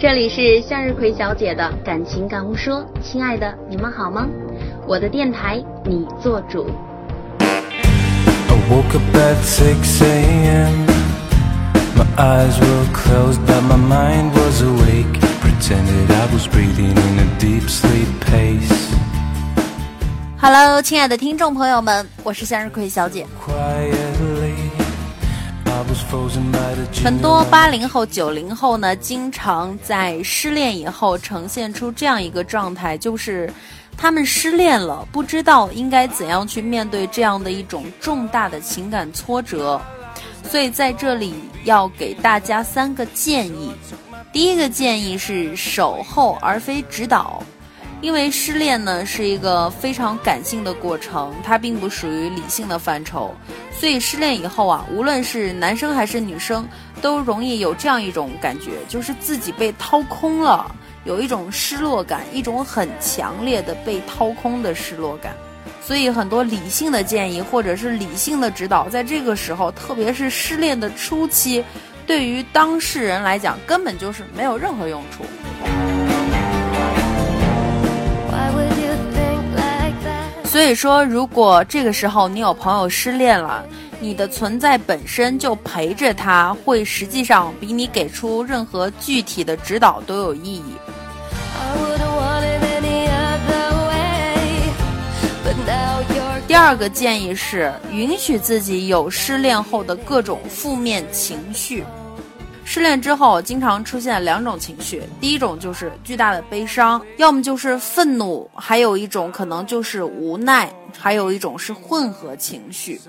这里是向日葵小姐的感情感悟说，亲爱的，你们好吗？我的电台，你做主。Hello，亲爱的听众朋友们，我是向日葵小姐。很多八零后、九零后呢，经常在失恋以后呈现出这样一个状态，就是他们失恋了，不知道应该怎样去面对这样的一种重大的情感挫折。所以在这里要给大家三个建议。第一个建议是守候而非指导。因为失恋呢是一个非常感性的过程，它并不属于理性的范畴，所以失恋以后啊，无论是男生还是女生，都容易有这样一种感觉，就是自己被掏空了，有一种失落感，一种很强烈的被掏空的失落感。所以很多理性的建议或者是理性的指导，在这个时候，特别是失恋的初期，对于当事人来讲，根本就是没有任何用处。所以说，如果这个时候你有朋友失恋了，你的存在本身就陪着他，会实际上比你给出任何具体的指导都有意义。第二个建议是，允许自己有失恋后的各种负面情绪。失恋之后，经常出现两种情绪，第一种就是巨大的悲伤，要么就是愤怒，还有一种可能就是无奈，还有一种是混合情绪。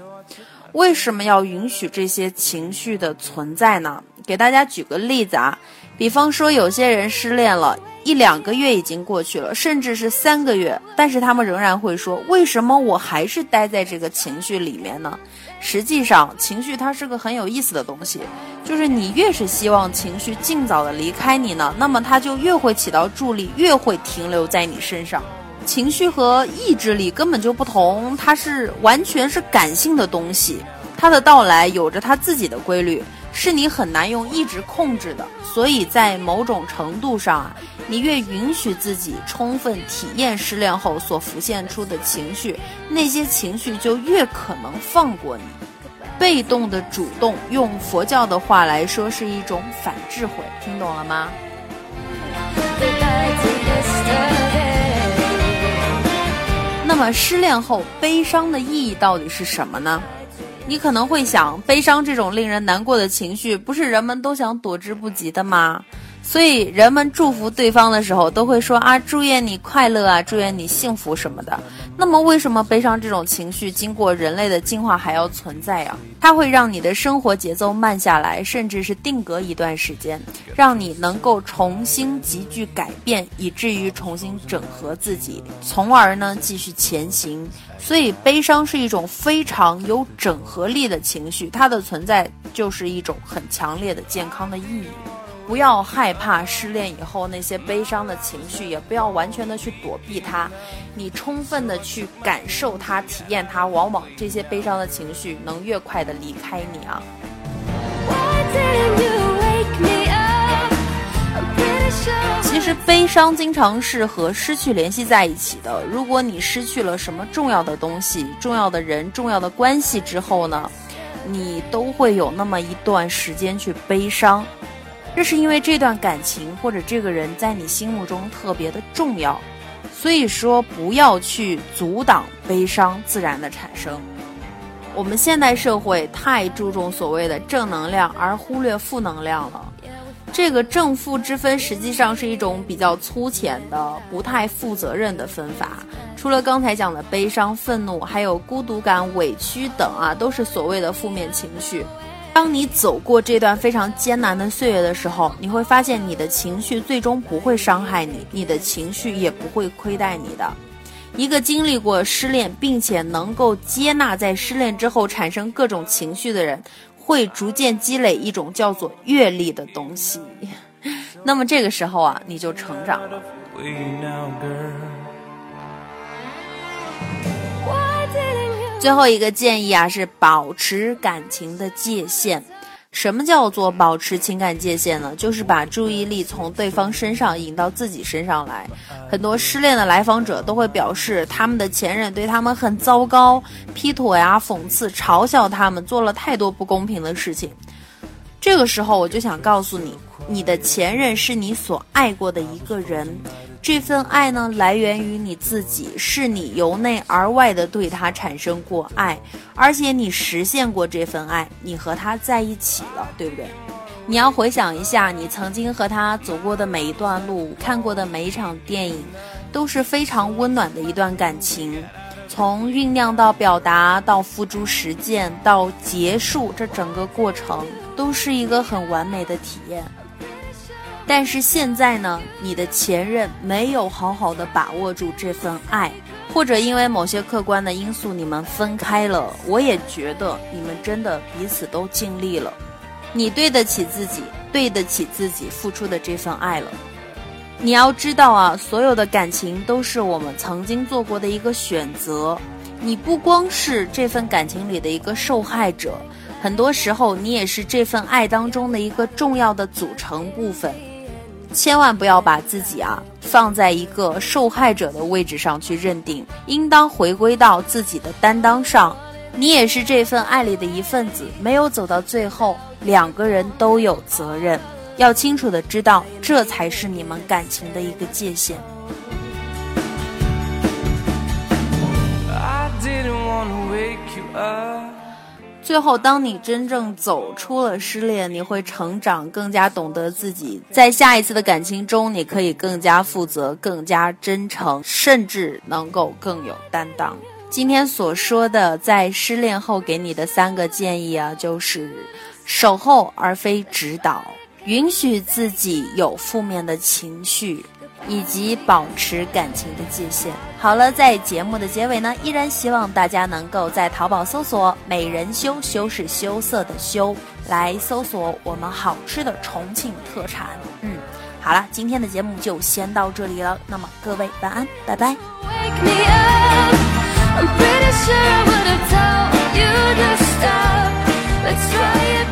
为什么要允许这些情绪的存在呢？给大家举个例子啊，比方说有些人失恋了一两个月已经过去了，甚至是三个月，但是他们仍然会说：为什么我还是待在这个情绪里面呢？实际上，情绪它是个很有意思的东西，就是你越是希望情绪尽早的离开你呢，那么它就越会起到助力，越会停留在你身上。情绪和意志力根本就不同，它是完全是感性的东西，它的到来有着它自己的规律。是你很难用意志控制的，所以在某种程度上啊，你越允许自己充分体验失恋后所浮现出的情绪，那些情绪就越可能放过你。被动的主动，用佛教的话来说，是一种反智慧，听懂了吗？那么失恋后悲伤的意义到底是什么呢？你可能会想，悲伤这种令人难过的情绪，不是人们都想躲之不及的吗？所以人们祝福对方的时候，都会说啊，祝愿你快乐啊，祝愿你幸福什么的。那么，为什么悲伤这种情绪经过人类的进化还要存在呀？它会让你的生活节奏慢下来，甚至是定格一段时间，让你能够重新急剧改变，以至于重新整合自己，从而呢继续前行。所以，悲伤是一种非常有整合力的情绪，它的存在就是一种很强烈的健康的意义。不要害怕失恋以后那些悲伤的情绪，也不要完全的去躲避它，你充分的去感受它、体验它，往往这些悲伤的情绪能越快的离开你啊。其实悲伤经常是和失去联系在一起的。如果你失去了什么重要的东西、重要的人、重要的关系之后呢，你都会有那么一段时间去悲伤。这是因为这段感情或者这个人在你心目中特别的重要，所以说不要去阻挡悲伤自然的产生。我们现代社会太注重所谓的正能量，而忽略负能量了。这个正负之分实际上是一种比较粗浅的、不太负责任的分法。除了刚才讲的悲伤、愤怒，还有孤独感、委屈等啊，都是所谓的负面情绪。当你走过这段非常艰难的岁月的时候，你会发现你的情绪最终不会伤害你，你的情绪也不会亏待你的。一个经历过失恋，并且能够接纳在失恋之后产生各种情绪的人，会逐渐积累一种叫做阅历的东西。那么这个时候啊，你就成长了。最后一个建议啊，是保持感情的界限。什么叫做保持情感界限呢？就是把注意力从对方身上引到自己身上来。很多失恋的来访者都会表示，他们的前任对他们很糟糕，劈腿呀、讽刺、嘲笑他们，做了太多不公平的事情。这个时候，我就想告诉你，你的前任是你所爱过的一个人。这份爱呢，来源于你自己，是你由内而外的对他产生过爱，而且你实现过这份爱，你和他在一起了，对不对？你要回想一下，你曾经和他走过的每一段路，看过的每一场电影，都是非常温暖的一段感情。从酝酿到表达，到付诸实践，到结束，这整个过程都是一个很完美的体验。但是现在呢，你的前任没有好好的把握住这份爱，或者因为某些客观的因素，你们分开了。我也觉得你们真的彼此都尽力了，你对得起自己，对得起自己付出的这份爱了。你要知道啊，所有的感情都是我们曾经做过的一个选择，你不光是这份感情里的一个受害者，很多时候你也是这份爱当中的一个重要的组成部分。千万不要把自己啊放在一个受害者的位置上去认定，应当回归到自己的担当上。你也是这份爱里的一份子，没有走到最后，两个人都有责任。要清楚的知道，这才是你们感情的一个界限。最后，当你真正走出了失恋，你会成长，更加懂得自己，在下一次的感情中，你可以更加负责、更加真诚，甚至能够更有担当。今天所说的，在失恋后给你的三个建议啊，就是守候而非指导，允许自己有负面的情绪。以及保持感情的界限。好了，在节目的结尾呢，依然希望大家能够在淘宝搜索“美人羞”，羞是羞涩的羞，来搜索我们好吃的重庆特产。嗯，好了，今天的节目就先到这里了。那么各位晚安，拜拜。Let's it.